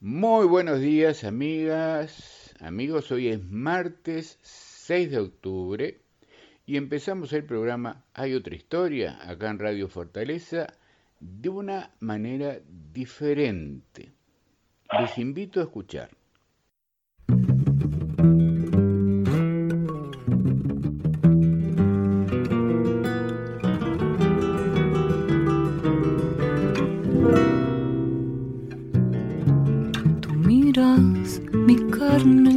Muy buenos días, amigas, amigos. Hoy es martes 6 de octubre y empezamos el programa Hay otra historia acá en Radio Fortaleza de una manera diferente. Les invito a escuchar. Mi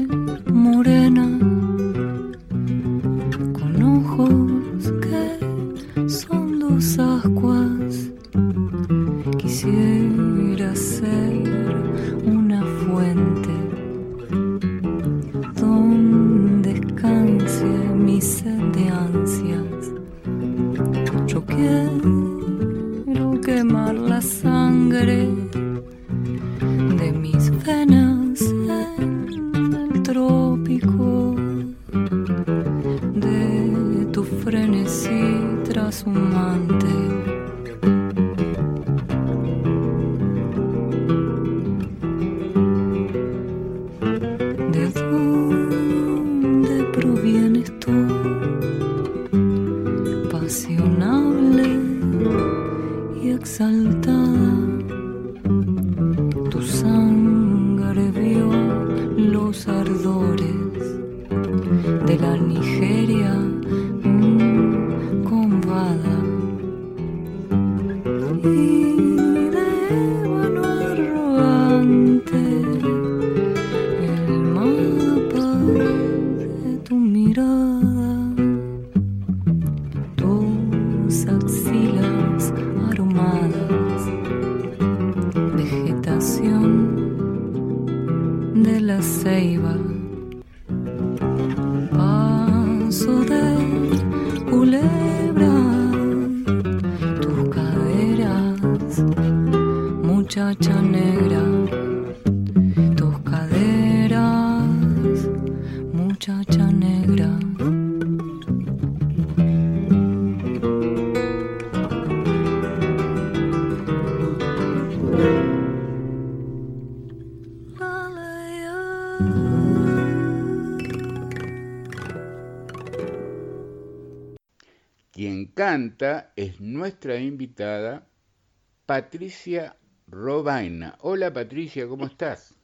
Patricia Robaina. Hola Patricia, ¿cómo estás?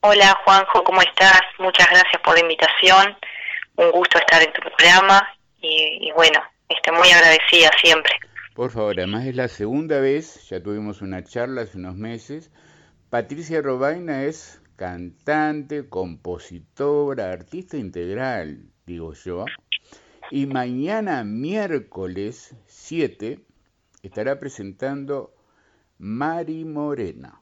Hola Juanjo, ¿cómo estás? Muchas gracias por la invitación. Un gusto estar en tu programa y, bueno, estoy muy agradecida siempre. Por favor, además es la segunda vez, ya tuvimos una charla hace unos meses. Patricia Robaina es cantante, compositora, artista integral, digo yo. Y mañana miércoles 7 estará presentando Mari Morena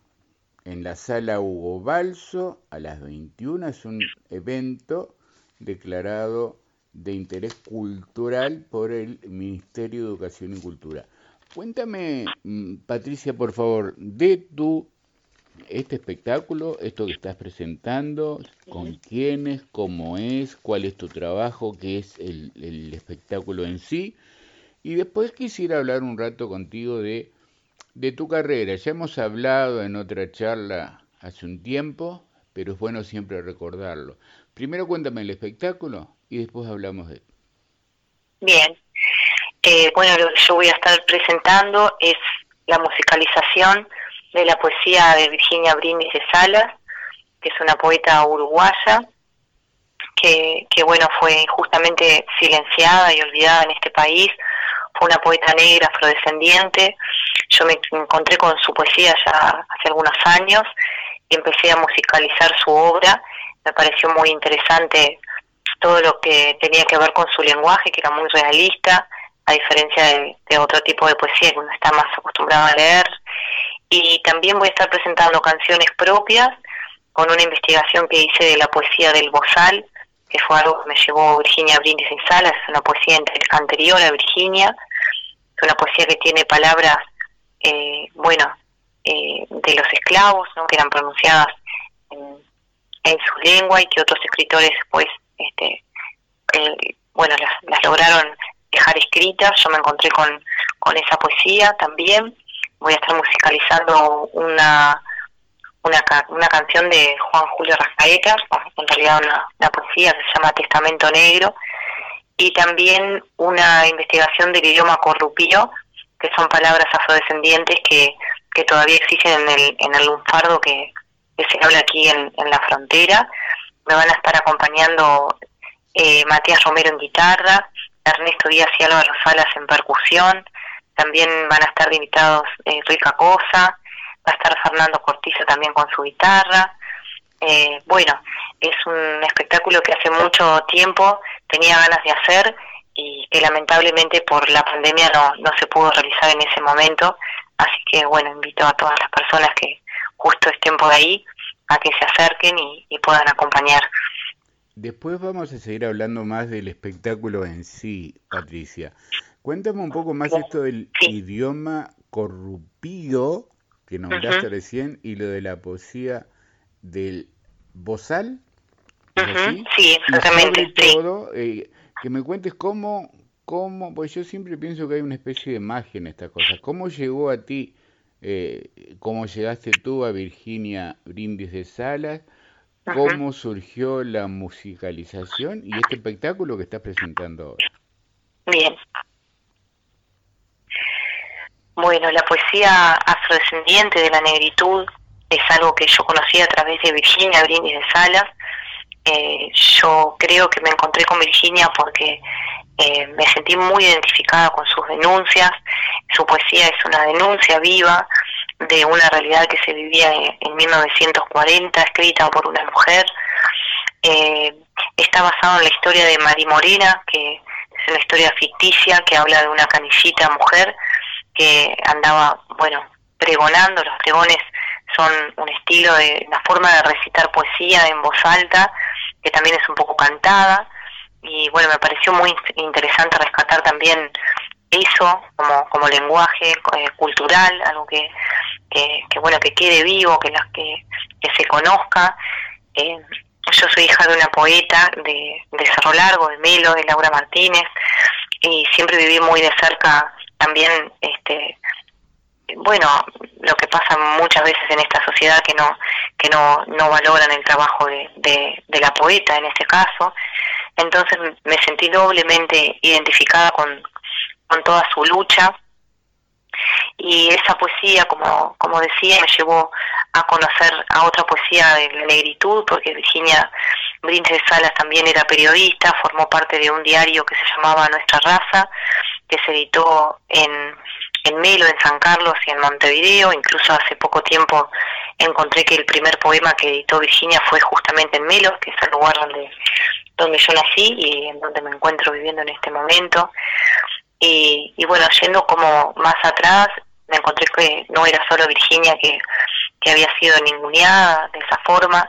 en la sala Hugo Balso a las 21. Es un evento declarado de interés cultural por el Ministerio de Educación y Cultura. Cuéntame, mm, Patricia, por favor, de tu este espectáculo, esto que estás presentando, con quiénes, cómo es, cuál es tu trabajo, qué es el, el, espectáculo en sí. Y después quisiera hablar un rato contigo de, tu carrera. Ya hemos hablado en otra charla hace un tiempo, pero es bueno siempre recordarlo. Primero cuéntame el espectáculo y después hablamos de él. Bien. Eh, bueno, lo que yo voy a estar presentando es la musicalización de la poesía de Virginia Brindis de Salas, que es una poeta uruguaya, que, que bueno, fue injustamente silenciada y olvidada en este país, fue una poeta negra, afrodescendiente, yo me encontré con su poesía ya hace algunos años y empecé a musicalizar su obra, me pareció muy interesante todo lo que tenía que ver con su lenguaje, que era muy realista, a diferencia de, otro tipo de poesía que uno está más acostumbrado a leer, y también voy a estar presentando canciones propias con una investigación que hice de la poesía del Bozal, que fue algo que me llevó Virginia Brindis en Salas, una poesía anterior a Virginia, es una poesía que tiene palabras, eh, bueno, eh, de los esclavos, que eran pronunciadas en, su lengua y que otros escritores después, este, eh, bueno, las, las lograron dejar escritas, yo me encontré con, con esa poesía también. Voy a estar musicalizando una, una, una canción de Juan Julio Rascaeta, en realidad una, poesía que se llama Testamento Negro, y también una investigación del idioma corrupío, que son palabras afrodescendientes que, que todavía existen en el, en el lunfardo que, se habla aquí en, en la frontera. Me van a estar acompañando eh, Matías Romero en guitarra, Ernesto Díaz y Álvaro Salas en percusión, también van a estar invitados eh, Rica Cosa, va a estar Fernando Cortizo también con su guitarra. Eh, bueno, es un espectáculo que hace mucho tiempo tenía ganas de hacer y que lamentablemente por la pandemia no, no se pudo realizar en ese momento. Así que bueno, invito a todas las personas que justo estén por ahí a que se acerquen y puedan acompañar. Después vamos a seguir hablando más del espectáculo en sí, Patricia. Cuéntame un poco más esto del idioma corrupío que nombraste recién y lo de la poesía del bozal. Sí, exactamente. todo, eh, que me cuentes cómo, cómo, pues yo siempre pienso que hay una especie de magia en estas cosas. ¿Cómo llegó a ti, eh, cómo llegaste tú a Virginia Brindis de Salas? cómo surgió la musicalización y este espectáculo que estás presentando ahora. Bien. Bueno, la poesía afrodescendiente de la negritud es algo que yo conocí a través de Virginia Brindis de Salas. Eh, yo creo que me encontré con Virginia porque eh, me sentí muy identificada con sus denuncias. Su poesía es una denuncia viva de una realidad que se vivía en, 1940, escrita por una mujer. Eh, está basado en la historia de Mari Morena, que es una historia ficticia que habla de una canillita mujer que andaba, bueno, pregonando. Los pregones son un estilo de una forma de recitar poesía en voz alta, que también es un poco cantada. Y bueno, me pareció muy interesante rescatar también eso como, como lenguaje eh, cultural, algo que, que, bueno que quede vivo, que, que, que se conozca. Eh, yo soy hija de una poeta de, de Cerro Largo, de Melo, de Laura Martínez, y siempre viví muy de cerca también este bueno lo que pasa muchas veces en esta sociedad que no que no, no valoran el trabajo de, de, la poeta en este caso. Entonces me sentí doblemente identificada con, con toda su lucha. Y esa poesía, como, como decía, me llevó a conocer a otra poesía de la negritud, porque Virginia de Salas también era periodista, formó parte de un diario que se llamaba Nuestra Raza, que se editó en, en Melo, en San Carlos y en Montevideo, incluso hace poco tiempo encontré que el primer poema que editó Virginia fue justamente en Melo, que es el lugar donde, donde yo nací y en donde me encuentro viviendo en este momento. Y, y bueno, yendo como más atrás, me encontré que no era solo Virginia que, había sido ninguneada de esa forma,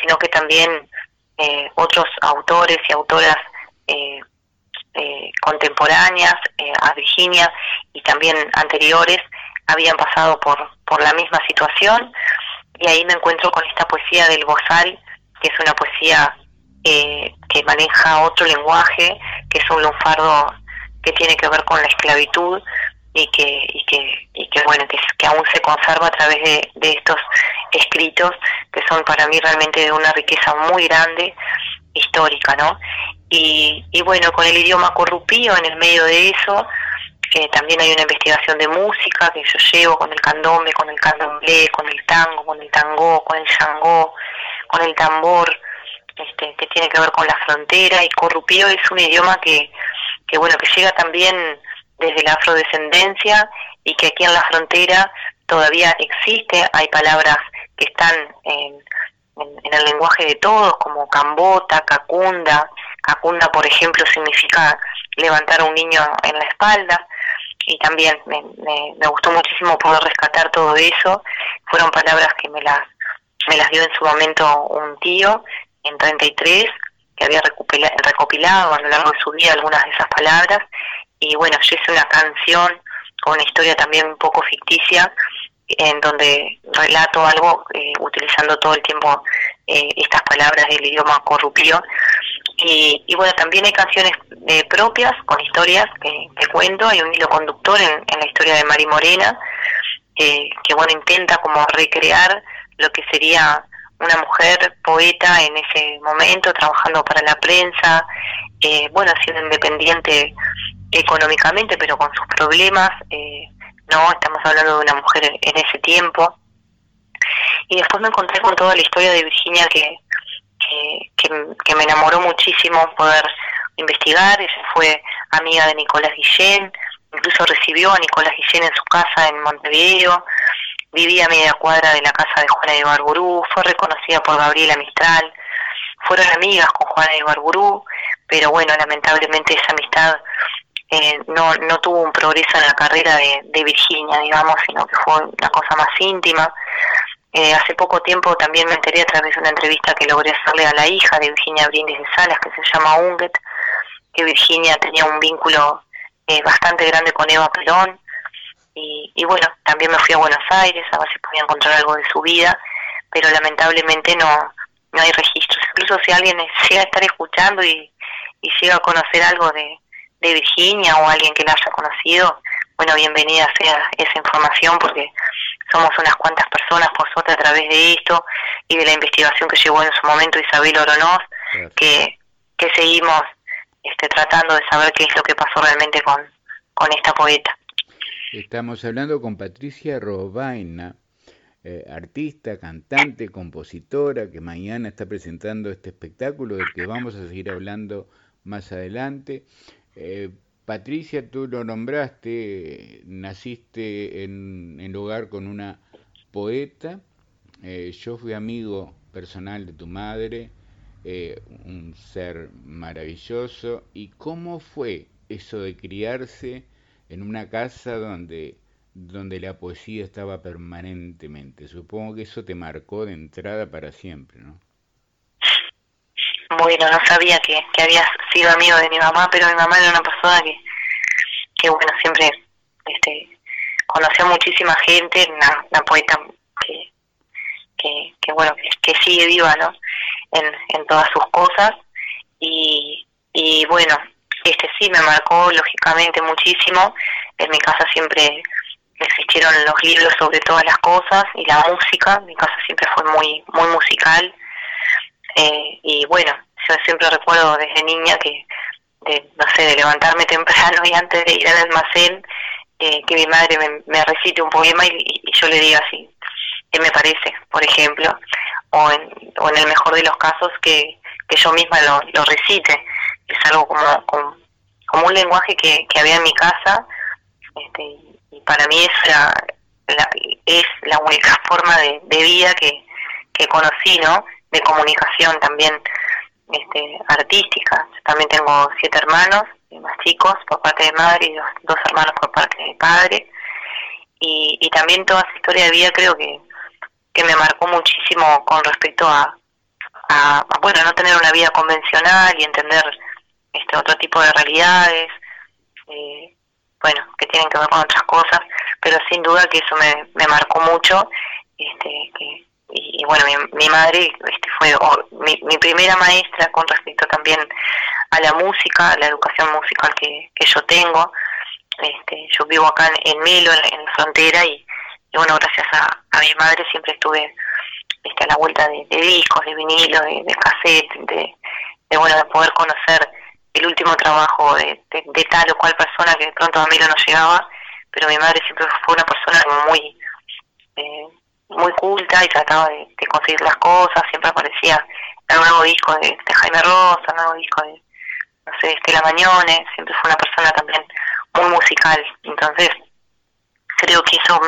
sino que también eh, otros autores y autoras eh, eh, contemporáneas a Virginia y también anteriores habían pasado por, por la misma situación. Y ahí me encuentro con esta poesía del Bozal, que es una poesía que maneja otro lenguaje, que es un lunfardo que tiene que ver con la esclavitud y que y que y que bueno que, que aún se conserva a través de, de, estos escritos que son para mí realmente de una riqueza muy grande histórica no y, y bueno con el idioma corrupío en el medio de eso que también hay una investigación de música que yo llevo con el candombe con el candomblé con el tango con el tango con el shangó con el tambor este, que tiene que ver con la frontera y corrupío es un idioma que que bueno, que llega también desde la afrodescendencia y que aquí en la frontera todavía existe, hay palabras que están en, en, el lenguaje de todos, como cambota, cacunda, cacunda por ejemplo significa levantar a un niño en la espalda, y también me, me, gustó muchísimo poder rescatar todo eso, fueron palabras que me las, me las dio en su momento un tío en 33 que había recopilado a lo largo de su vida algunas de esas palabras. Y bueno, yo hice una canción con una historia también un poco ficticia en donde relato algo eh, utilizando todo el tiempo eh, estas palabras del idioma corrupio y, y, bueno, también hay canciones eh, propias con historias que, cuento, hay un hilo conductor en, en la historia de Mari Morena que bueno, intenta como recrear lo que sería una mujer poeta en ese momento, trabajando para la prensa, eh, bueno, siendo independiente económicamente, pero con sus problemas, eh, no, estamos hablando de una mujer en, ese tiempo. Y después me encontré con toda la historia de Virginia que, que, me enamoró muchísimo poder investigar, ella fue amiga de Nicolás Guillén, incluso recibió a Nicolás Guillén en su casa en Montevideo, vivía a media cuadra de la casa de Juana de Ibarburú, fue reconocida por Gabriela Mistral, fueron amigas con Juana de Ibarburú, pero bueno, lamentablemente esa amistad eh, no, no tuvo un progreso en la carrera de, Virginia, digamos, sino que fue una cosa más íntima. Eh, hace poco tiempo también me enteré a través de una entrevista que logré hacerle a la hija de Virginia Brindis de Salas, que se llama Unget, que Virginia tenía un vínculo eh, bastante grande con Eva Perón, y, bueno, también me fui a Buenos Aires a ver si podía encontrar algo de su vida, pero lamentablemente no, no hay registros. Incluso si alguien llega a estar escuchando y, llega a conocer algo de Virginia o alguien que la haya conocido, bueno, bienvenida sea esa información porque somos unas cuantas personas, por suerte, a través de esto y de la investigación que llevó en su momento Isabel Oronoz, que, que seguimos este, tratando de saber qué es lo que pasó realmente con, con esta poeta. Estamos hablando con Patricia Robaina, eh, artista, cantante, compositora, que mañana está presentando este espectáculo del que vamos a seguir hablando más adelante. Eh, Patricia, tú lo nombraste, naciste en, el hogar con una poeta, eh, yo fui amigo personal de tu madre, un ser maravilloso, ¿y cómo fue eso de criarse? en una casa donde, donde la poesía estaba permanentemente. Supongo que eso te marcó de entrada para siempre, ¿no? Bueno, no sabía que, que habías sido amigo de mi mamá, pero mi mamá era una persona que, que bueno, siempre este, conoció muchísima gente, una, una poeta que, que, que bueno, que, sigue viva, ¿no? En, en todas sus cosas. Y, y bueno, este sí me marcó lógicamente muchísimo. En mi casa siempre existieron los libros sobre todas las cosas y la música. Mi casa siempre fue muy muy musical. Eh, y bueno, yo siempre recuerdo desde niña que, de, no sé, de levantarme temprano y antes de ir al almacén, eh, que mi madre me, recite un poema y, yo le diga así, ¿qué me parece? Por ejemplo, o en, o en el mejor de los casos que, yo misma lo, lo recite es algo como, como, un lenguaje que, había en mi casa este, y para mí es la, es la única forma de, vida que, que conocí, ¿no? De comunicación también este, artística. también tengo siete hermanos, más chicos por parte de madre y dos, hermanos por parte de padre. Y, y también toda esa historia de vida creo que, que me marcó muchísimo con respecto a, a, bueno, no tener una vida convencional y entender este otro tipo de realidades, eh, bueno, que tienen que ver con otras cosas, pero sin duda que eso me, me marcó mucho, este, que, y, bueno, mi, madre este, fue mi, mi, primera maestra con respecto también a la música, a la educación musical que, que yo tengo. Este, yo vivo acá en, Melo, en, la frontera, y, bueno, gracias a, a mi madre siempre estuve este, a la vuelta de, discos, de vinilo, de, cassette, de, bueno, de poder conocer el último trabajo de, tal o cual persona que de pronto a mí no llegaba, pero mi madre siempre fue una persona muy eh, muy culta y trataba de, conseguir las cosas, siempre aparecía el nuevo disco de, Jaime Rosa, el nuevo disco de, no sé, Estela Mañone, siempre fue una persona también muy musical, entonces creo que eso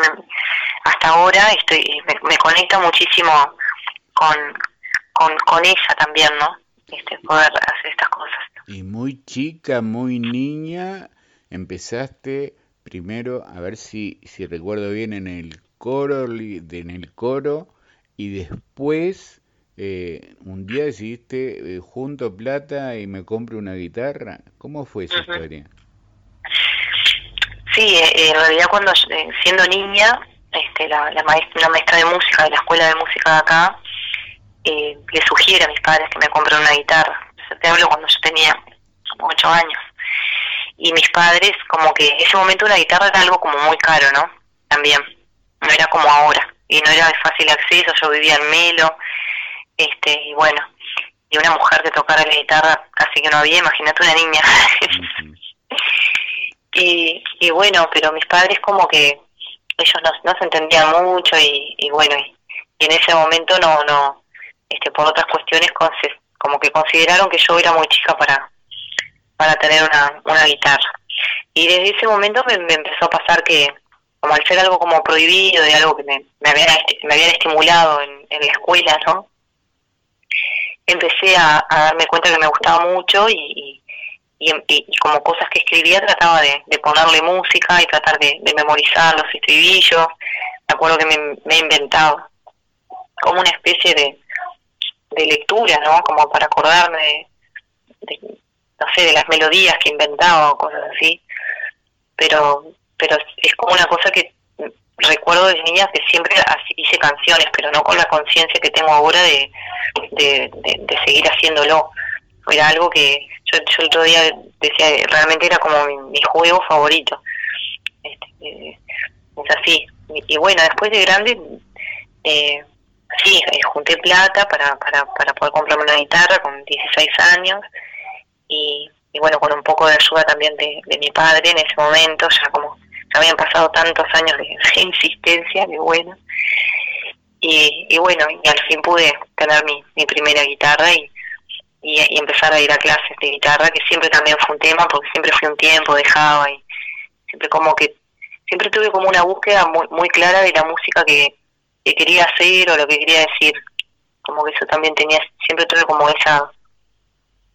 hasta ahora estoy me, me conecta muchísimo con, con, con ella también, ¿no? Este, poder hacer estas cosas. Y muy chica, muy niña, empezaste primero, a ver si, si recuerdo bien, en el coro, en el coro, y después eh, un día decidiste eh, junto plata y me compro una guitarra. ¿Cómo fue esa historia? Sí, eh, en realidad cuando siendo niña, este, la, la, maestra, la maestra de música de la escuela de música de acá le sugiere a mis padres que me compren una guitarra te hablo cuando yo tenía como ocho años. Y mis padres, como que en ese momento una guitarra era algo como muy caro, ¿no? También, no era como ahora. y no era de fácil acceso, yo vivía en Melo, este, y bueno, y una mujer que tocara la guitarra casi que no había, imagínate una niña. y, y bueno, pero mis padres como que ellos no, no se entendían mucho y, y bueno, y, en ese momento no, no, este, por otras cuestiones como que consideraron que yo era muy chica para, para tener una, una guitarra. Y desde ese momento me, empezó a pasar que, como al ser algo como prohibido, de algo que me, me, habían, me habían estimulado en, la escuela, ¿no? Empecé a, darme cuenta que me gustaba mucho y, y, como cosas que escribía trataba de, ponerle música y tratar de, memorizar los estribillos. Me acuerdo que me, me he inventado como una especie de, de lectura, ¿no? Como para acordarme de, no sé, de las melodías que inventaba o cosas así. Pero, pero es como una cosa que recuerdo de niña que siempre hice canciones, pero no con la conciencia que tengo ahora de, de, de, seguir haciéndolo. Era algo que yo, yo el otro día decía, realmente era como mi, juego favorito. Este, eh, es así. Y, bueno, después de grande, eh, sí, eh, junté plata para, para, para poder comprarme una guitarra con 16 años y, bueno, con un poco de ayuda también de, mi padre en ese momento, ya como habían pasado tantos años de, insistencia, que bueno. Y, y, bueno, y al fin pude tener mi, mi primera guitarra y, y, empezar a ir a clases de guitarra, que siempre también fue un tema, porque siempre fui un tiempo, dejaba y siempre como que, siempre tuve como una búsqueda muy, muy clara de la música que, que quería hacer o lo que quería decir. Como que eso también tenía, siempre tuve como esa,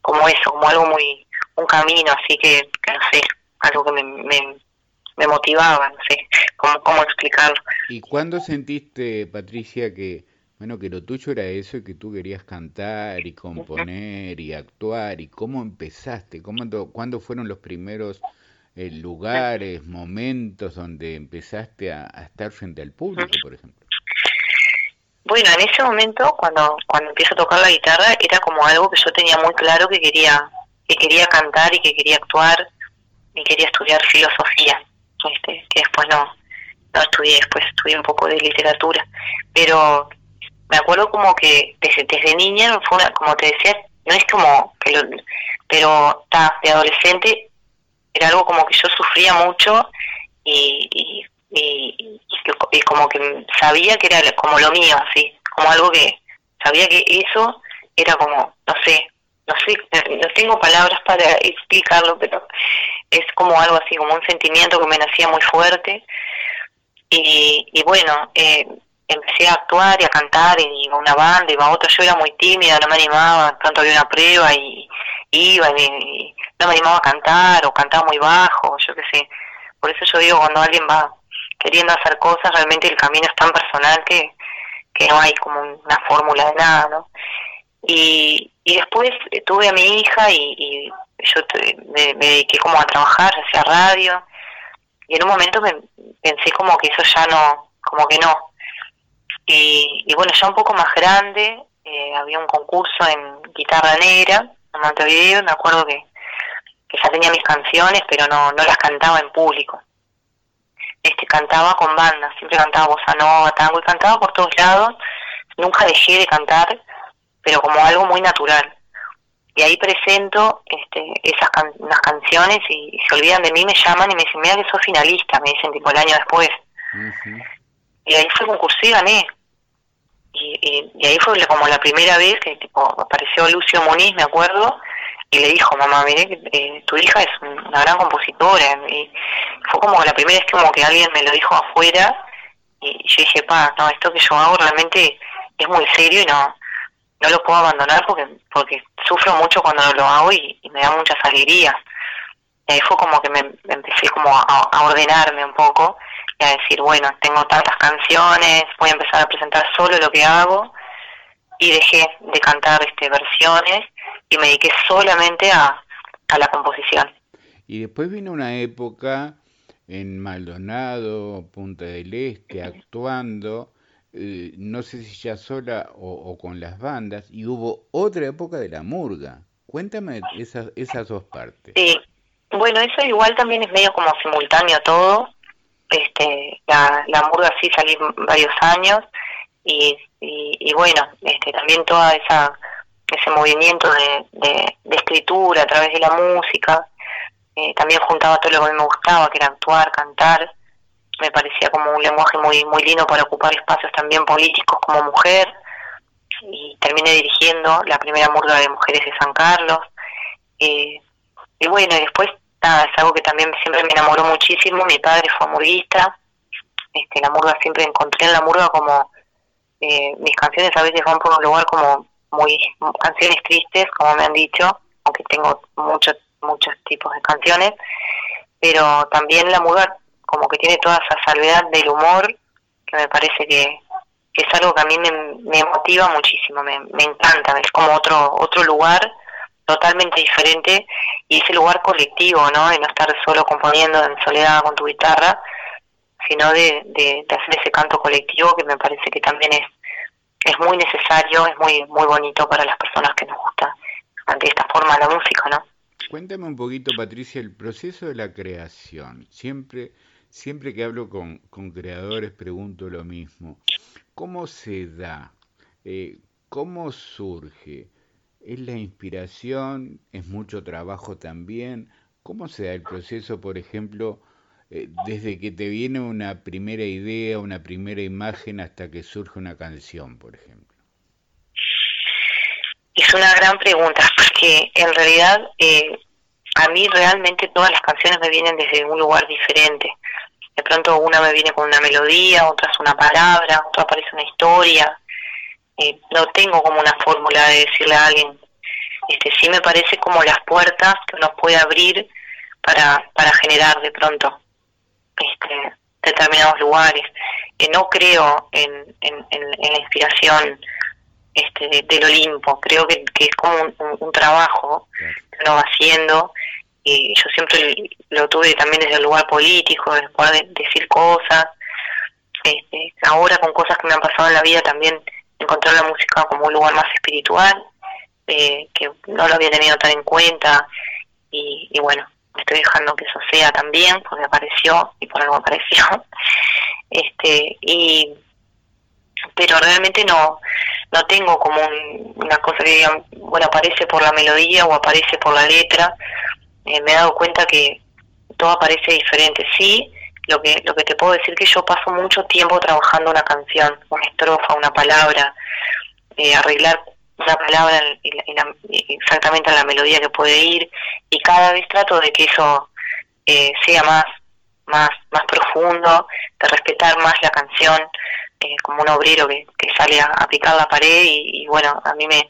como eso, como algo muy, un camino así que, sé, algo que me, me, motivaba, no sé, cómo, cómo explicarlo. ¿Y cuándo sentiste, Patricia, que, bueno, que lo tuyo era eso y que tú querías cantar y componer y actuar? ¿Y cómo empezaste? ¿Cómo, ¿Cuándo fueron los primeros eh, lugares, momentos donde empezaste a, a, estar frente al público, por ejemplo? Bueno, en ese momento, cuando, cuando empiezo a tocar la guitarra, era como algo que yo tenía muy claro que quería, que quería cantar y que quería actuar y quería estudiar filosofía, este, que después no, no estudié, después estudié un poco de literatura. Pero me acuerdo como que desde, desde niña, fue una, como te decía, no es como que lo, pero ta, de adolescente era algo como que yo sufría mucho y, y y, y, como que sabía que era como lo mío, así, como algo que sabía que eso era como, no sé, no sé, no tengo palabras para explicarlo, pero es como algo así, como un sentimiento que me nacía muy fuerte. Y, y bueno, eh, empecé a actuar y a cantar y iba a una banda, iba a otra, yo era muy tímida, no me animaba, tanto había una prueba y iba y, no me animaba a cantar o cantaba muy bajo, yo qué sé. Por eso yo digo, cuando alguien va queriendo hacer cosas, realmente el camino es tan personal que, que no hay como una fórmula de nada, ¿no? Y, y después tuve a mi hija y, yo me, dediqué como a trabajar, hacía radio, y en un momento me, pensé como que eso ya no, como que no. Y, y bueno, ya un poco más grande, eh, había un concurso en guitarra negra en Montevideo, me acuerdo que, que ya tenía mis canciones, pero no, no las cantaba en público. Este cantaba con bandas, siempre cantaba bossa nova, tango y cantaba por todos lados, nunca dejé de cantar, pero como algo muy natural. Y ahí presento este, esas unas canciones y, se olvidan de mí, me llaman y me dicen, mira que sos finalista, me dicen tipo el año después. Y ahí fue concurso y gané. Y, y, ahí fue como la primera vez que tipo apareció Lucio Muniz, me acuerdo, y le dijo, mamá, mire, eh, tu hija es una gran compositora. Y fue como la primera vez que como que alguien me lo dijo afuera y yo dije, pa, no, esto que yo hago realmente es muy serio y no no lo puedo abandonar porque porque sufro mucho cuando no lo hago y, me da muchas alegrías. Y ahí fue como que me, empecé como a, ordenarme un poco y a decir, bueno, tengo tantas canciones, voy a empezar a presentar solo lo que hago y dejé de cantar este versiones y me dediqué solamente a, a la composición. Y después vino una época en Maldonado, Punta del Este, actuando, eh, no sé si ya sola o, con las bandas, y hubo otra época de la murga. Cuéntame esas, esas dos partes. Sí, bueno, eso igual también es medio como simultáneo todo. este, la, murga sí salí varios años y, y, bueno, este, también toda esa ese movimiento de, de, escritura a través de la música, eh, también juntaba todo lo que me gustaba, que era actuar, cantar, me parecía como un lenguaje muy muy lindo para ocupar espacios también políticos como mujer, y terminé dirigiendo la primera murga de mujeres de San Carlos, eh, y bueno, y después nada, es algo que también siempre me enamoró muchísimo, mi padre fue murguista, este, la murga siempre encontré en la murga como eh, mis canciones a veces van por un lugar como muy canciones tristes, como me han dicho, aunque tengo muchos muchos tipos de canciones, pero también la murga como que tiene toda esa salvedad del humor que me parece que, es algo que a mí me, motiva muchísimo, me, me encanta, es como otro otro lugar totalmente diferente y ese lugar colectivo, ¿no? De no estar solo componiendo en soledad con tu guitarra, sino de, de, hacer ese canto colectivo que me parece que también es es muy necesario, es muy muy bonito para las personas que nos gusta de esta forma la música, ¿no? Cuéntame un poquito, Patricia, el proceso de la creación. Siempre, siempre que hablo con, con creadores pregunto lo mismo. ¿Cómo se da? Eh, ¿Cómo surge? ¿Es la inspiración? ¿Es mucho trabajo también? ¿Cómo se da el proceso, por ejemplo, eh, desde que te viene una primera idea, una primera imagen hasta que surge una canción, por ejemplo? Es una gran pregunta, porque en realidad eh, a mí realmente todas las canciones me vienen desde un lugar diferente. De pronto una me viene con una melodía, otra es una palabra, otra aparece una historia. Eh, no tengo como una fórmula de decirle a alguien. Este, sí me parece como las puertas que uno puede abrir para, para generar de pronto este, determinados lugares. no creo en, en, la inspiración este, del Olimpo, creo que, es como un, trabajo que uno va haciendo y yo siempre lo tuve también desde el lugar político, de poder decir cosas. Este, ahora con cosas que me han pasado en la vida también encontrar la música como un lugar más espiritual, eh, que no lo había tenido tan en cuenta y, y bueno, estoy dejando que eso sea también, porque apareció y por algo apareció. Este, y pero realmente no no tengo como una cosa que digan, bueno, aparece por la melodía o aparece por la letra. Eh, me he dado cuenta que todo aparece diferente. Sí, lo que lo que te puedo decir que yo paso mucho tiempo trabajando una canción, una estrofa, una palabra, eh, arreglar una palabra exactamente en la melodía que puede ir y cada vez trato de que eso eh, sea más más más profundo de respetar más la canción eh, como un obrero que, que sale a, aplicar la pared y, bueno a mí me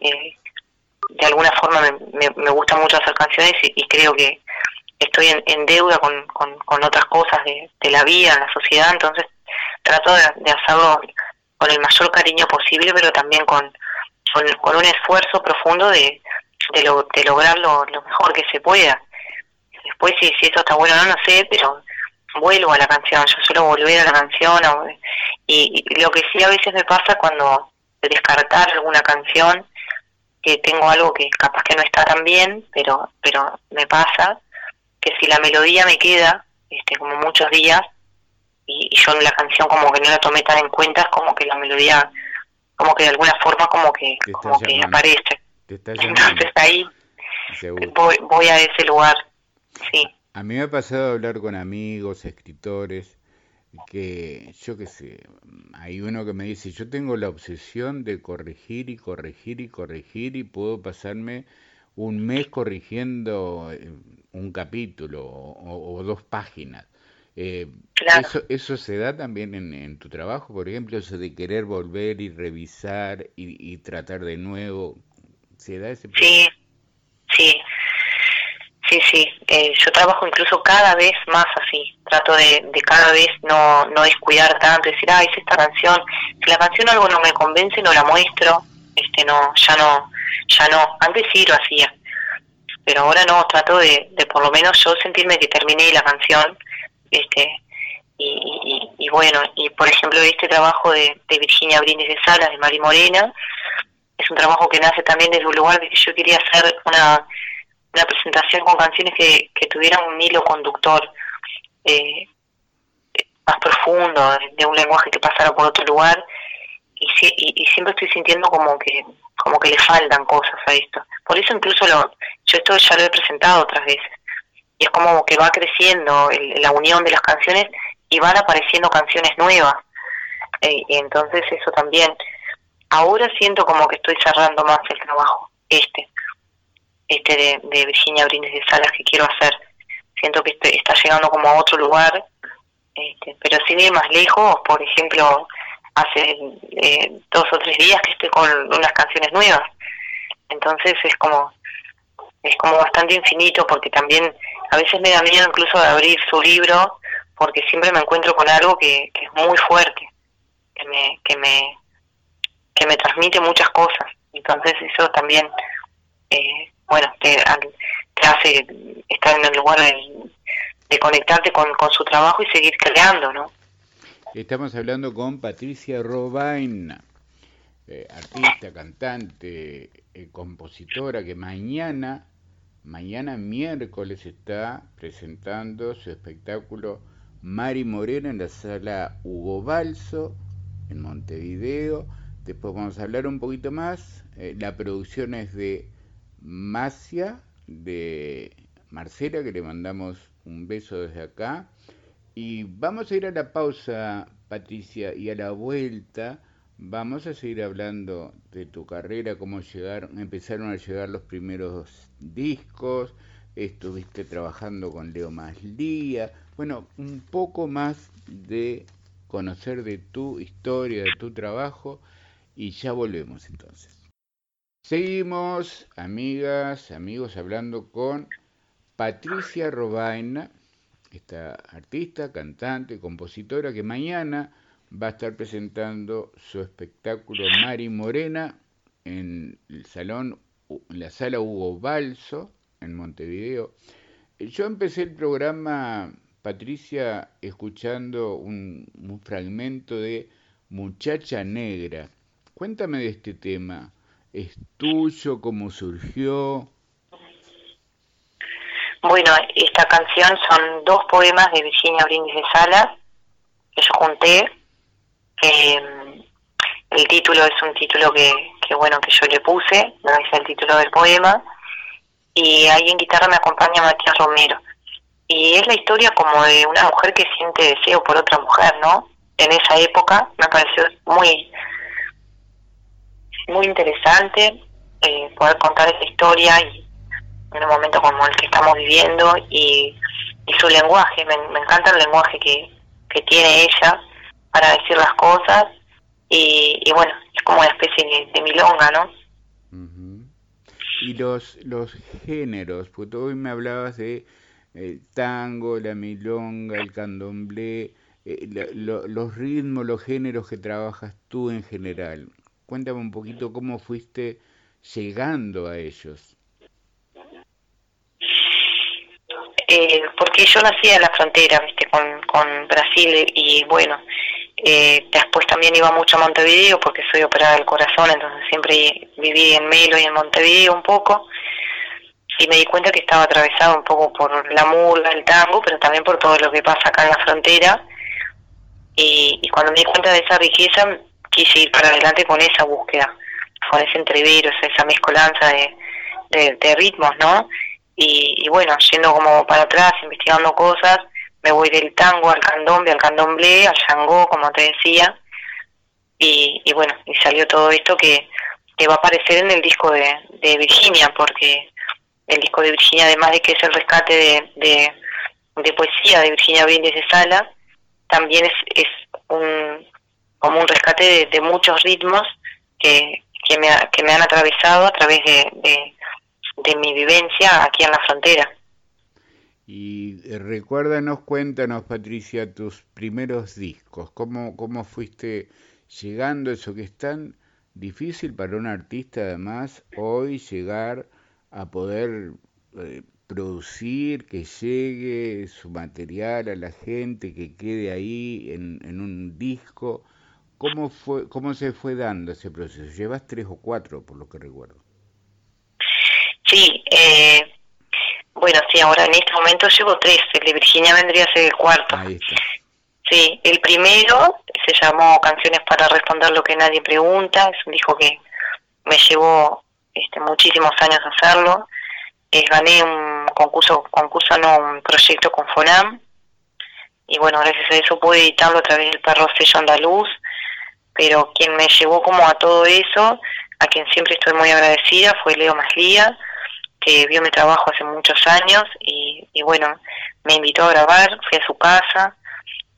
eh, de alguna forma me, me, gusta mucho hacer canciones y, creo que estoy en, deuda con, con, otras cosas de, de la vida, en la sociedad, entonces trato de, hacerlo con el mayor cariño posible, pero también con, con, un esfuerzo profundo de, de, de lograr lo, mejor que se pueda. Después si, si eso está bueno no, no sé, pero vuelvo a la canción, yo suelo volver a la canción y, lo que sí a veces me pasa cuando descartar alguna canción que tengo algo que capaz que no está tan bien, pero pero me pasa que si la melodía me queda este como muchos días y, y yo la canción como que no la tomé tan en cuenta, es como que la melodía como que de alguna forma como que, como que aparece. Entonces ahí voy, a ese lugar, sí. A mí me ha pasado hablar con amigos, escritores, que yo qué sé, hay uno que me dice, yo tengo la obsesión de corregir y corregir y corregir y puedo pasarme un mes corrigiendo eh, un capítulo o dos páginas. Eh, eso, ¿Eso se da también en, tu trabajo, por ejemplo, eso de querer volver y revisar y, tratar de nuevo? ¿Se da ese Sí, sí, sí, sí. Eh, yo trabajo incluso cada vez más así. Trato de, de cada vez no, no descuidar tanto, decir, ah, es esta canción. Si la canción algo no me convence, no la muestro. Este, no, ya no, ya no. Antes sí lo hacía. Pero ahora no, trato de, de por lo menos yo sentirme que terminé la canción este y, bueno, y por ejemplo este trabajo de, Virginia Brindis de Salas, de Mari Morena, es un trabajo que nace también desde un lugar de que yo quería hacer una, una presentación con canciones que, tuvieran un hilo conductor. Eh, más profundo, de un lenguaje que pasara por otro lugar, y, siempre estoy sintiendo como que como que le faltan cosas a esto. Por eso incluso lo, yo esto ya lo he presentado otras veces, y es como que va creciendo la unión de las canciones y van apareciendo canciones nuevas. Eh, y entonces eso también, ahora siento como que estoy cerrando más el trabajo, este, este de, Virginia Brindis de Salas que quiero hacer. Siento que este, está llegando como a otro lugar este, pero sin ir más lejos, por ejemplo, hace eh, dos o tres días que estoy con unas canciones nuevas. Entonces es como es como bastante infinito porque también a veces me da miedo incluso de abrir su libro porque siempre me encuentro con algo que, es muy fuerte, que me, que me que me transmite muchas cosas. Entonces eso también, eh, bueno, te, te hace estar en el lugar del, de conectarte con, su trabajo y seguir creando, ¿no? Estamos hablando con Patricia Robain, eh, artista, cantante, eh, compositora, que mañana, mañana miércoles está presentando su espectáculo Mari Morena en la sala Hugo Balso, en Montevideo. Después vamos a hablar un poquito más. Eh, la producción es de Masia, de Marcela, que le mandamos un beso desde acá. Y vamos a ir a la pausa, Patricia, y a la vuelta vamos a seguir hablando de tu carrera, cómo empezaron a llegar los primeros discos, estuviste trabajando con Leo Maslía, bueno, un poco más de conocer de tu historia, de tu trabajo, y ya volvemos entonces. Seguimos, amigas, amigos, hablando con Patricia Robaina, esta artista, cantante, compositora, que mañana va a estar presentando su espectáculo Mari Morena en el salón, en la sala Hugo Balso, en Montevideo. Yo empecé el programa, Patricia, escuchando un, un fragmento de Muchacha Negra. Cuéntame de este tema. ¿Es tuyo? ¿Cómo surgió? Bueno, esta canción son dos poemas de Virginia Brindis de Salas que yo junté. Eh, el título es un título que, que, bueno, que yo le puse, no es el título del poema. Y ahí en guitarra me acompaña Matías Romero. Y es la historia como de una mujer que siente deseo por otra mujer, ¿no? En esa época me pareció muy, muy interesante eh, poder contar esa historia y en un momento como el que estamos viviendo y, su lenguaje, me, encanta el lenguaje que, que tiene ella para decir las cosas y, bueno, es como una especie de, milonga, ¿no? Y los, los géneros, porque hoy me hablabas de el tango, la milonga, el candomblé, eh, los ritmos, los géneros que trabajas tú en general. Cuéntame un poquito cómo fuiste llegando a ellos. Eh, porque yo nací en la frontera, ¿viste? Con, con Brasil y bueno, eh, después también iba mucho a Montevideo porque soy operada del corazón, entonces siempre viví en Melo y en Montevideo un poco y me di cuenta que estaba atravesado un poco por la murga, el tango, pero también por todo lo que pasa acá en la frontera y, cuando me di cuenta de esa riqueza quise ir para adelante con esa búsqueda, con ese entrevero, esa mezcolanza de, de ritmos, ¿no? y, bueno, yendo como para atrás, investigando cosas, me voy del tango al candombe, al candomblé, al shangó, como te decía, y, y bueno, y salió todo esto que, que va a aparecer en el disco de, de Virginia, porque el disco de Virginia, además de que es el rescate de, de, poesía de Virginia Brindis de Sala, también es, es un, como un rescate de, muchos ritmos que, que, me, que me han atravesado a través de de mi vivencia aquí en la frontera. Y eh, recuérdanos, cuéntanos, Patricia, tus primeros discos, cómo, cómo fuiste llegando a eso que es tan difícil para un artista, además, hoy llegar a poder eh, producir, que llegue su material a la gente, que quede ahí en, en un disco. ¿Cómo, fue, ¿Cómo se fue dando ese proceso? Llevas tres o cuatro, por lo que recuerdo. Sí, eh, bueno, sí, ahora en este momento llevo tres, el de Virginia vendría a ser el cuarto. Sí, el primero se llamó Canciones para responder lo que nadie pregunta, es un disco que me llevó este, muchísimos años hacerlo. Eh, gané un concurso, concurso no, un proyecto con FONAM, y bueno, gracias a eso pude editarlo a través del perro sello andaluz, pero quien me llevó como a todo eso, a quien siempre estoy muy agradecida, fue Leo Maslía, que vio mi trabajo hace muchos años y, bueno, me invitó a grabar, fui a su casa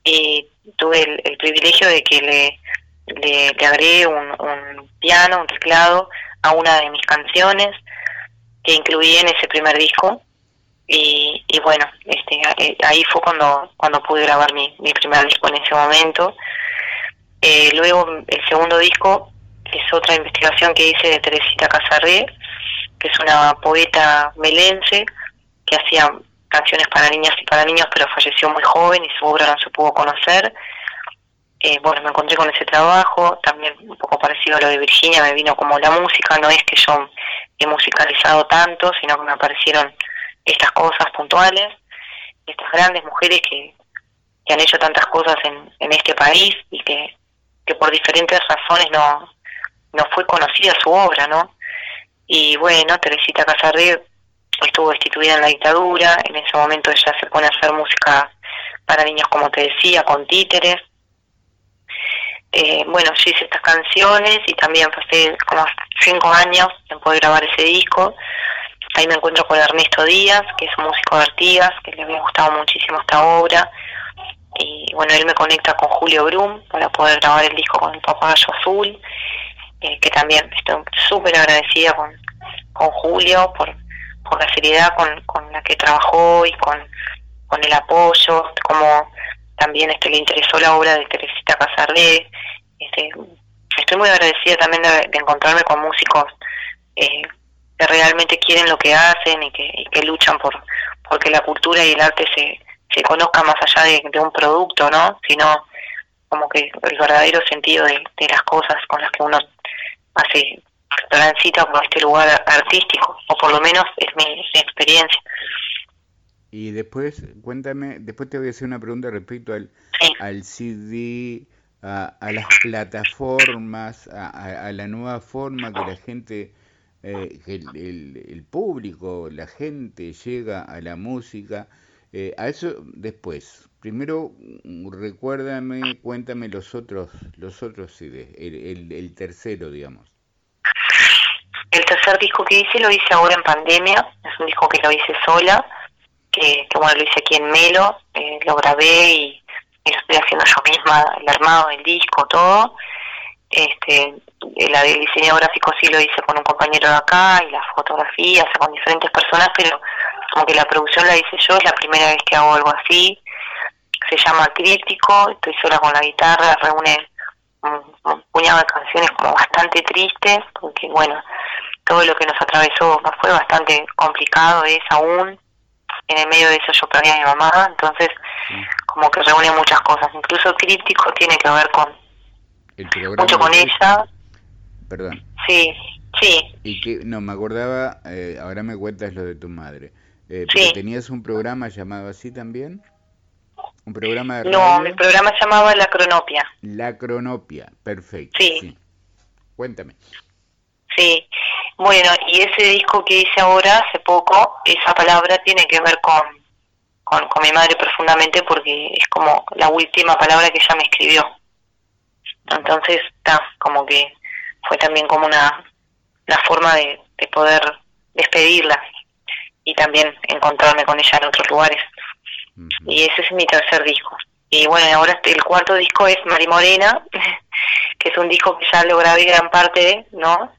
y tuve el, privilegio de que le, le, agregué un, un, piano, un teclado a una de mis canciones que incluí en ese primer disco y, y bueno, este, eh, ahí fue cuando, cuando pude grabar mi, mi primer disco en ese momento. Eh, luego el segundo disco es otra investigación que hice de Teresita Casarré, que es una poeta melense que hacía canciones para niñas y para niños, pero falleció muy joven y su obra no se pudo conocer. Eh, bueno, me encontré con ese trabajo, también un poco parecido a lo de Virginia, me vino como la música, no es que yo he musicalizado tanto, sino que me aparecieron estas cosas puntuales, estas grandes mujeres que, que han hecho tantas cosas en, en este país y que, que por diferentes razones no, no fue conocida su obra, ¿no? Y bueno, Teresita Casarre estuvo destituida en la dictadura, en ese momento ella se pone a hacer música para niños, como te decía, con títeres. Eh, bueno, yo hice estas canciones y también pasé como cinco años en poder grabar ese disco. Ahí me encuentro con Ernesto Díaz, que es un músico de Artigas, que le había gustado muchísimo esta obra. Y bueno, él me conecta con Julio Brum para poder grabar el disco con el Papagayo Azul, eh, que también estoy súper agradecida con, con Julio por, por la seriedad con, con la que trabajó y con, con el apoyo, como también este le interesó la obra de Teresita Casarlé. Este, estoy muy agradecida también de, encontrarme con músicos eh, que realmente quieren lo que hacen y que, que luchan por porque la cultura y el arte se, se conozca más allá de, un producto, ¿no? Sino como que el verdadero sentido de, las cosas con las que uno hace transita por este lugar artístico, o por lo menos es mi, experiencia. Y después, cuéntame, después te voy a hacer una pregunta respecto al, al CD, a, las plataformas, a, a, la nueva forma que la gente eh, el, el, público, la gente llega a la música. Eh, a eso después. Primero, recuérdame, cuéntame los otros, los otros CDs, el, el, tercero, digamos. El tercer disco que hice lo hice ahora en pandemia, es un disco que lo hice sola, que, bueno, lo hice aquí en Melo, eh, lo grabé y, lo estoy haciendo yo misma, el armado del disco, todo. Este, el, el diseño gráfico sí lo hice con un compañero de acá y las fotografías con diferentes personas, pero como que la producción la hice yo, es la primera vez que hago algo así. Se llama Crítico, estoy sola con la guitarra, reúne un, puñado de canciones como bastante tristes, porque bueno, todo lo que nos atravesó fue bastante complicado, es aún. En el medio de eso yo perdí a mi mamá, entonces como que reúne muchas cosas. Incluso Crítico tiene que ver con mucho con ella. Perdón. Sí, sí. Y que, no, me acordaba, eh, ahora me cuentas lo de tu madre. Eh, sí. ¿Tenías un programa llamado así también? ¿Un programa de radio? No, mi programa se llamaba La Cronopia. La Cronopia, perfecto. Sí. Cuéntame. Sí, bueno, y ese disco que hice ahora, hace poco, esa palabra tiene que ver con, con, con mi madre profundamente porque es como la última palabra que ella me escribió. Entonces, está, como que fue también como una, una forma de, de poder despedirla y también encontrarme con ella en otros lugares. Y ese es mi tercer disco. Y bueno, ahora el cuarto disco es Mari Morena, que es un disco que ya lo grabé gran parte, ¿no?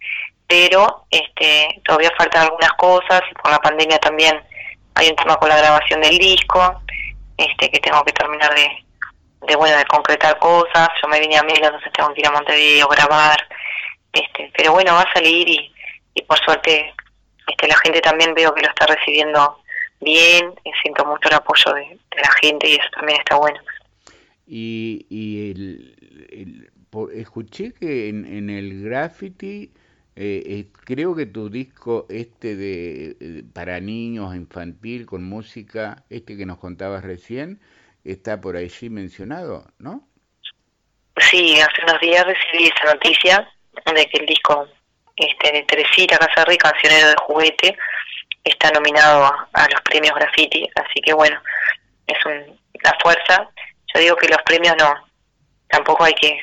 Pero este todavía faltan algunas cosas y por la pandemia también hay un tema con la grabación del disco, este que tengo que terminar de, de bueno de concretar cosas yo me vine a Melo entonces tengo que ir a Montevideo grabar este pero bueno va a salir y, y por suerte este la gente también veo que lo está recibiendo bien siento mucho el apoyo de, la gente y eso también está bueno y, y el, escuché que en, en el graffiti eh, eh, creo que tu disco este de para niños infantil con música este que nos contabas recién está por allí mencionado, ¿no? Sí, hace unos días recibí esa noticia de que el disco este, de Teresita Casarri, Cancionero de Juguete, está nominado a, los premios Graffiti, así que bueno, es un, la fuerza. Yo digo que los premios no, tampoco hay que,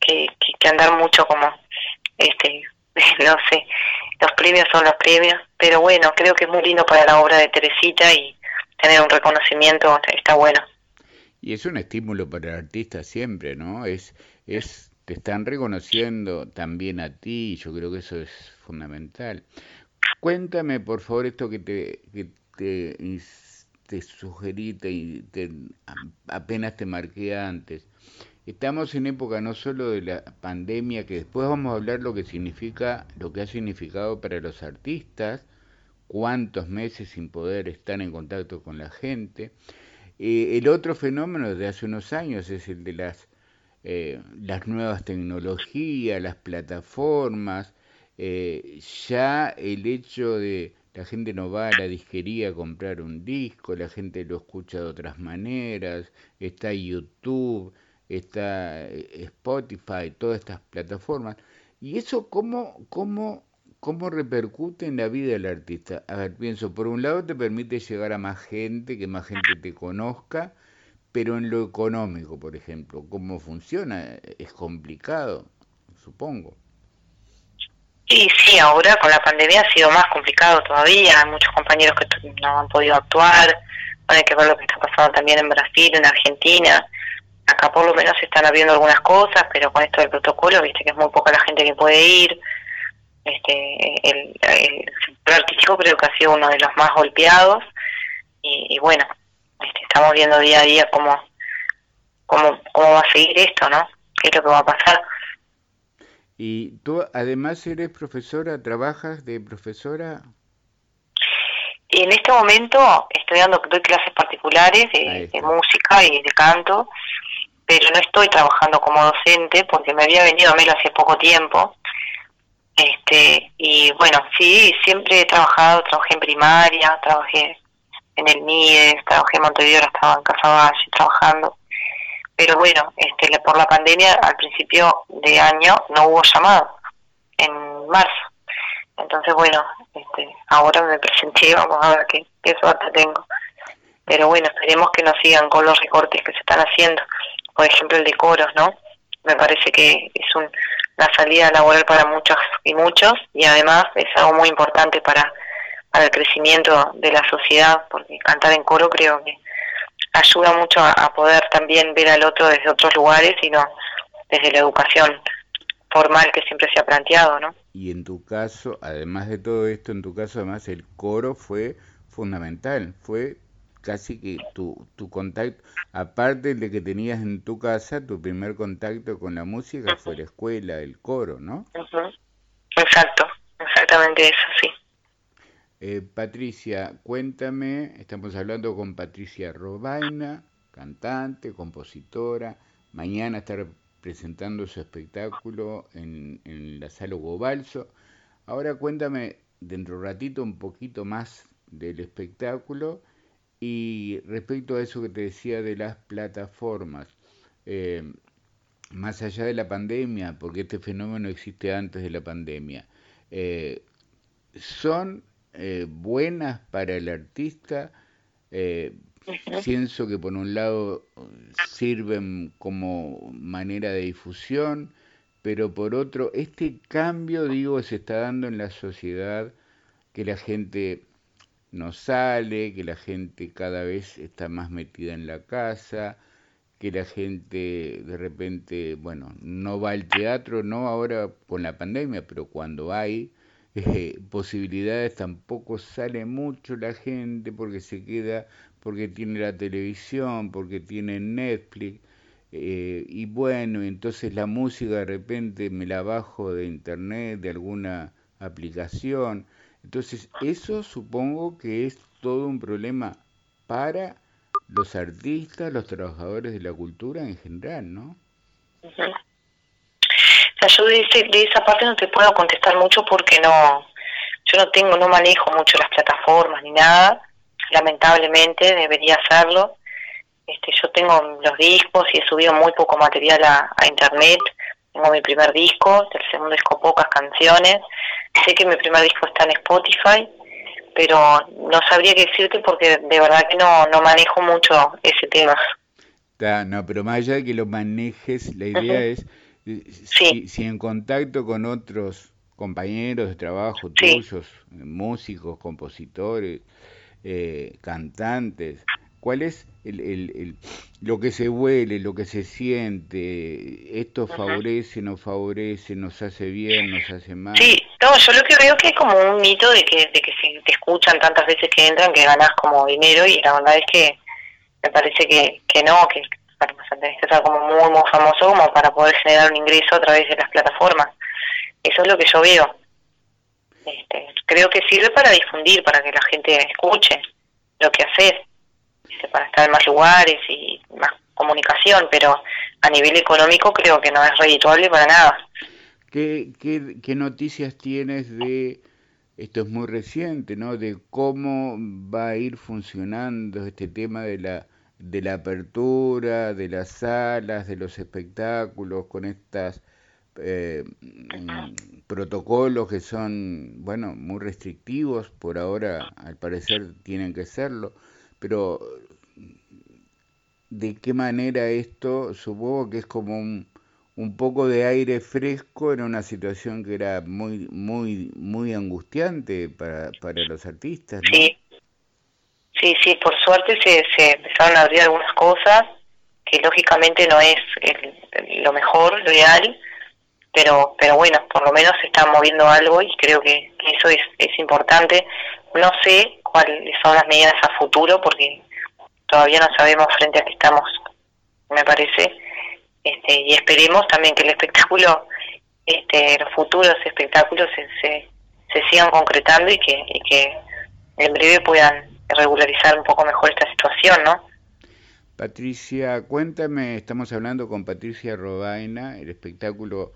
que, que andar mucho como, este no sé, los premios son los premios, pero bueno, creo que es muy lindo para la obra de Teresita y tener un reconocimiento está bueno. Y es un estímulo para el artista siempre, ¿no? Es, es, te están reconociendo también a ti, y yo creo que eso es fundamental. Cuéntame, por favor, esto que te, que te, te sugerí, te, apenas te marqué antes. Estamos en época no solo de la pandemia, que después vamos a hablar lo que significa, lo que ha significado para los artistas, cuántos meses sin poder estar en contacto con la gente, eh, el otro fenómeno de hace unos años es el de las, eh, las nuevas tecnologías, las plataformas. Eh, ya el hecho de la gente no va a la disquería a comprar un disco, la gente lo escucha de otras maneras, está YouTube, está Spotify, todas estas plataformas. ¿Y eso cómo, cómo ¿Cómo repercute en la vida del artista? A ver, pienso, por un lado te permite llegar a más gente, que más gente te conozca, pero en lo económico, por ejemplo, ¿cómo funciona? Es complicado, supongo. Sí, sí, ahora con la pandemia ha sido más complicado todavía, hay muchos compañeros que no han podido actuar, hay que ver lo que está pasando también en Brasil, en Argentina, acá por lo menos se están abriendo algunas cosas, pero con esto del protocolo, viste que es muy poca la gente que puede ir, este, el, sector artístico creo que ha sido uno de los más golpeados. Y, bueno, este, estamos viendo día a día cómo, cómo, cómo va a seguir esto, ¿no? ¿Qué es lo que va a pasar? ¿Y tú además eres profesora, trabajas de profesora? En este momento estoy dando, doy clases particulares de, de, música y de canto, pero no estoy trabajando como docente porque me había venido a Melo hace poco tiempo este, y bueno, sí, siempre he trabajado, trabajé en primaria, trabajé en el MIDES, trabajé en Montevideo, estaba en Casa Valle trabajando. Pero bueno, este, por la pandemia al principio de año no hubo llamado, en marzo. Entonces, bueno, este, ahora me presenté, vamos a ver qué, qué suerte tengo. Pero bueno, esperemos que no sigan con los recortes que se están haciendo. Por ejemplo, el de coros, ¿no? Me parece que es un, la salida laboral para muchos y muchos y además es algo muy importante para, el crecimiento de la sociedad porque cantar en coro creo que ayuda mucho a, poder también ver al otro desde otros lugares y no desde la educación formal que siempre se ha planteado, ¿no? Y en tu caso, además de todo esto, en tu caso además el coro fue fundamental, fue casi que tu, tu contacto, aparte de que tenías en tu casa, tu primer contacto con la música fue la escuela, el coro, ¿no? Exacto, exactamente eso, sí. Eh, Patricia, cuéntame, estamos hablando con Patricia Robaina, cantante, compositora, mañana está presentando su espectáculo en, la sala Hugo Balso. Ahora cuéntame dentro de un ratito un poquito más del espectáculo y respecto a eso que te decía de las plataformas, eh, más allá de la pandemia, porque este fenómeno existe antes de la pandemia, eh, son eh, buenas para el artista. pienso que por un lado sirven como manera de difusión, pero por otro, este cambio, digo, se está dando en la sociedad, que la gente no sale, que la gente cada vez está más metida en la casa, que la gente de repente, bueno, no va al teatro, no ahora con la pandemia, pero cuando hay eh, posibilidades tampoco sale mucho la gente porque se queda, porque tiene la televisión, porque tiene Netflix. Eh, y bueno, entonces la música de repente me la bajo de internet, de alguna aplicación. Entonces, eso supongo que es todo un problema para los artistas, los trabajadores de la cultura en general, ¿no? Sea, yo de, de, esa parte no te puedo contestar mucho porque no, yo no tengo, no manejo mucho las plataformas ni nada, lamentablemente debería hacerlo, Este, yo tengo los discos y he subido muy poco material a, internet. Tengo mi primer disco, el segundo disco pocas canciones. Sé que mi primer disco está en Spotify, pero no sabría qué decirte porque de verdad que no, no manejo mucho ese tema. no, pero más allá de que lo manejes, la idea es si, si, en contacto con otros compañeros de trabajo tuyos, músicos, compositores, eh, cantantes, ¿cuál es el, el, lo que se huele, lo que se siente? ¿Esto favorece, nos favorece, nos hace bien, nos hace mal? Sí, no, yo lo que veo que es como un mito de que, de que se te escuchan tantas veces que entran que ganas como dinero y la verdad es que me parece que, que no, que tenés que ser como muy, muy famoso como para poder generar un ingreso a través de las plataformas. Eso es lo que yo veo. Este, creo que sirve para difundir, para que la gente escuche lo que haces, este, para estar en más lugares y más comunicación, pero a nivel económico creo que no es redituable para nada. ¿Qué, qué, qué noticias tienes de, esto es muy reciente, ¿no? de cómo va a ir funcionando este tema de la de la apertura, de las salas, de los espectáculos, con estas eh, mm, protocolos que son, bueno, muy restrictivos, por ahora al parecer tienen que serlo, pero ¿de qué manera esto, supongo que es como un, un poco de aire fresco en una situación que era muy, muy, muy angustiante para, para los artistas? Sí, sí, sí, por suerte se, se empezaron a abrir algunas cosas que lógicamente no es lo mejor, lo ideal, pero pero bueno, por lo menos se está moviendo algo y creo que, eso es, es importante. No sé cuáles son las medidas a futuro porque todavía no sabemos frente a qué estamos, me parece, este, y esperemos también que el espectáculo, este, los futuros espectáculos se, se, se sigan concretando y que, y que en breve puedan regularizar un poco mejor esta situación, ¿no? Patricia, cuéntame, estamos hablando con Patricia Robaina, el espectáculo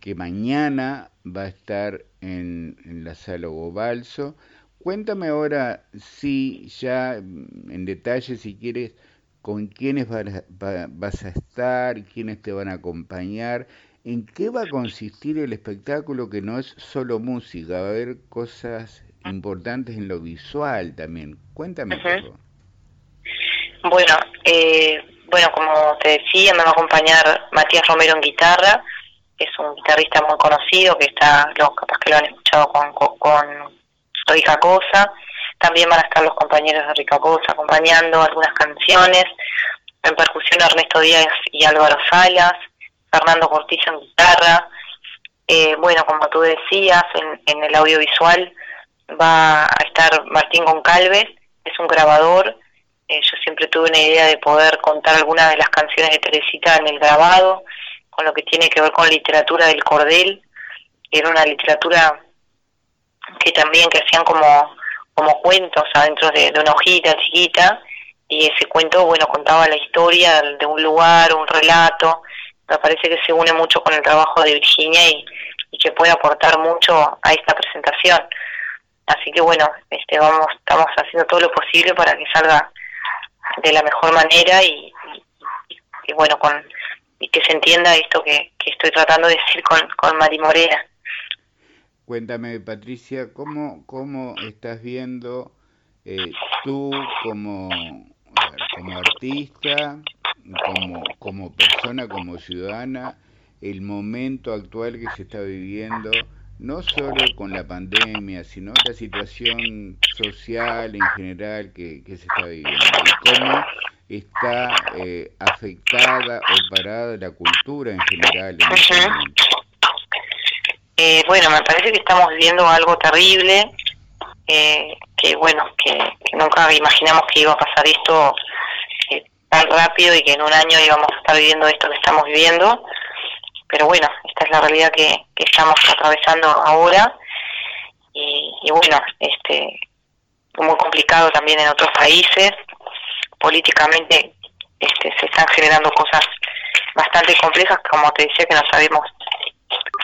que mañana va a estar en, la sala Gobalso. Cuéntame ahora, si ya en detalle, si quieres, con quiénes vas a estar, quiénes te van a acompañar, en qué va a consistir el espectáculo que no es solo música, va a haber cosas importantes en lo visual también. Cuéntame Bueno, eh, bueno, como te decía, me va a acompañar Matías Romero en guitarra, es un guitarrista muy conocido, que está, los capaz que lo han escuchado con, con, Rica Cosa. También van a estar los compañeros de Rica Cosa acompañando algunas canciones. En percusión Ernesto Díaz y Álvaro Salas, Fernando Cortillo en guitarra. Eh, bueno, como tú decías, en, en el audiovisual va a estar Martín Goncalves, es un grabador. Eh, yo siempre tuve una idea de poder contar algunas de las canciones de Teresita en el grabado con lo que tiene que ver con literatura del cordel. Era una literatura que también que hacían como, como cuentos adentro de, una hojita chiquita y ese cuento, bueno, contaba la historia de un lugar, un relato. Me parece que se une mucho con el trabajo de Virginia y, y que puede aportar mucho a esta presentación. Así que bueno, este, vamos, estamos haciendo todo lo posible para que salga de la mejor manera y, y bueno, con, y que se entienda esto que, estoy tratando de decir con, con Mari Morena. Cuéntame, Patricia, ¿cómo, cómo estás viendo eh, tú como, como artista, como, como persona, como ciudadana, el momento actual que se está viviendo, no solo con la pandemia, sino la situación social en general que, que se está viviendo? ¿Y cómo está eh, afectada o parada la cultura en general en este eh, bueno, me parece que estamos viviendo algo terrible, eh, que bueno, que, nunca imaginamos que iba a pasar esto eh, tan rápido y que en un año íbamos a estar viviendo esto que estamos viviendo, pero bueno, esta es la realidad que, estamos atravesando ahora y, y bueno, este muy complicado también en otros países, políticamente este, se están generando cosas bastante complejas, como te decía, que no sabemos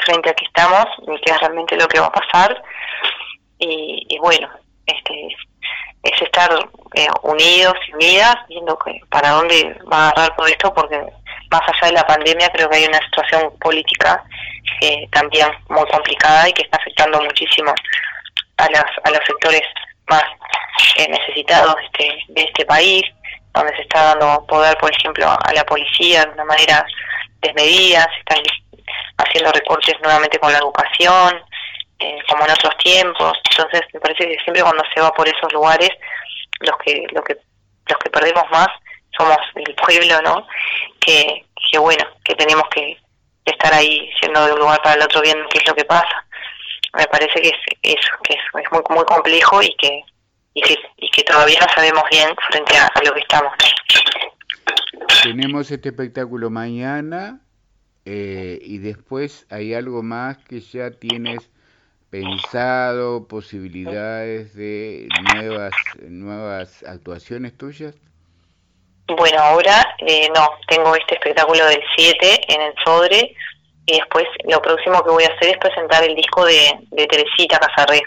frente a qué estamos ni qué es realmente lo que va a pasar. Y, bueno, este, es estar eh, unidos y unidas, viendo que para dónde va a agarrar todo esto, porque más allá de la pandemia creo que hay una situación política eh, también muy complicada y que está afectando muchísimo a, las, a los sectores más eh, necesitados este, de este país, donde se está dando poder, por ejemplo, a la policía de una manera desmedida, se están haciendo recortes nuevamente con la educación, eh, como en otros tiempos. Entonces, me parece que siempre cuando se va por esos lugares, los que, lo que, los que perdemos más somos el pueblo, ¿no? Que, que bueno, que tenemos que estar ahí siendo de un lugar para el otro viendo qué es lo que pasa. Me parece que es, es que es, muy, muy complejo y que, y que, todavía no sabemos bien frente a, a lo que estamos. Tenemos este espectáculo mañana eh, y después hay algo más que ya tienes pensado, posibilidades de nuevas, nuevas actuaciones tuyas. Bueno, ahora eh, no, tengo este espectáculo del 7 en el Sodre y después lo próximo que voy a hacer es presentar el disco de, de Teresita Casarré,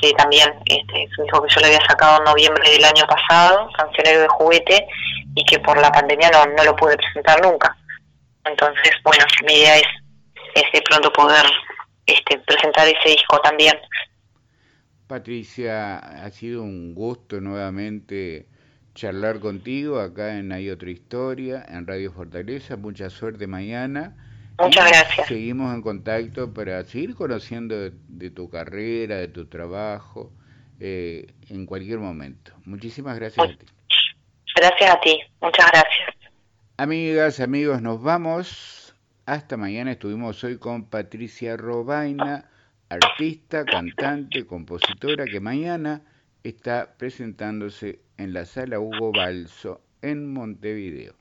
que también este, es un disco que yo le había sacado en noviembre del año pasado, Cancionero de Juguete, y que por la pandemia no, no lo pude presentar nunca. Entonces, bueno, mi idea es, es de pronto poder este, presentar ese disco también. Patricia, ha sido un gusto nuevamente charlar contigo acá en Hay Otra Historia, en Radio Fortaleza. Mucha suerte mañana. Muchas gracias. Seguimos en contacto para seguir conociendo de, tu carrera, de tu trabajo, eh, en cualquier momento. Muchísimas gracias a ti. Gracias a ti, muchas gracias. Amigas, amigos, nos vamos. Hasta mañana estuvimos hoy con Patricia Robaina, artista, cantante, compositora, que mañana está presentándose en la sala Hugo Balso en Montevideo.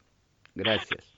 Gracias.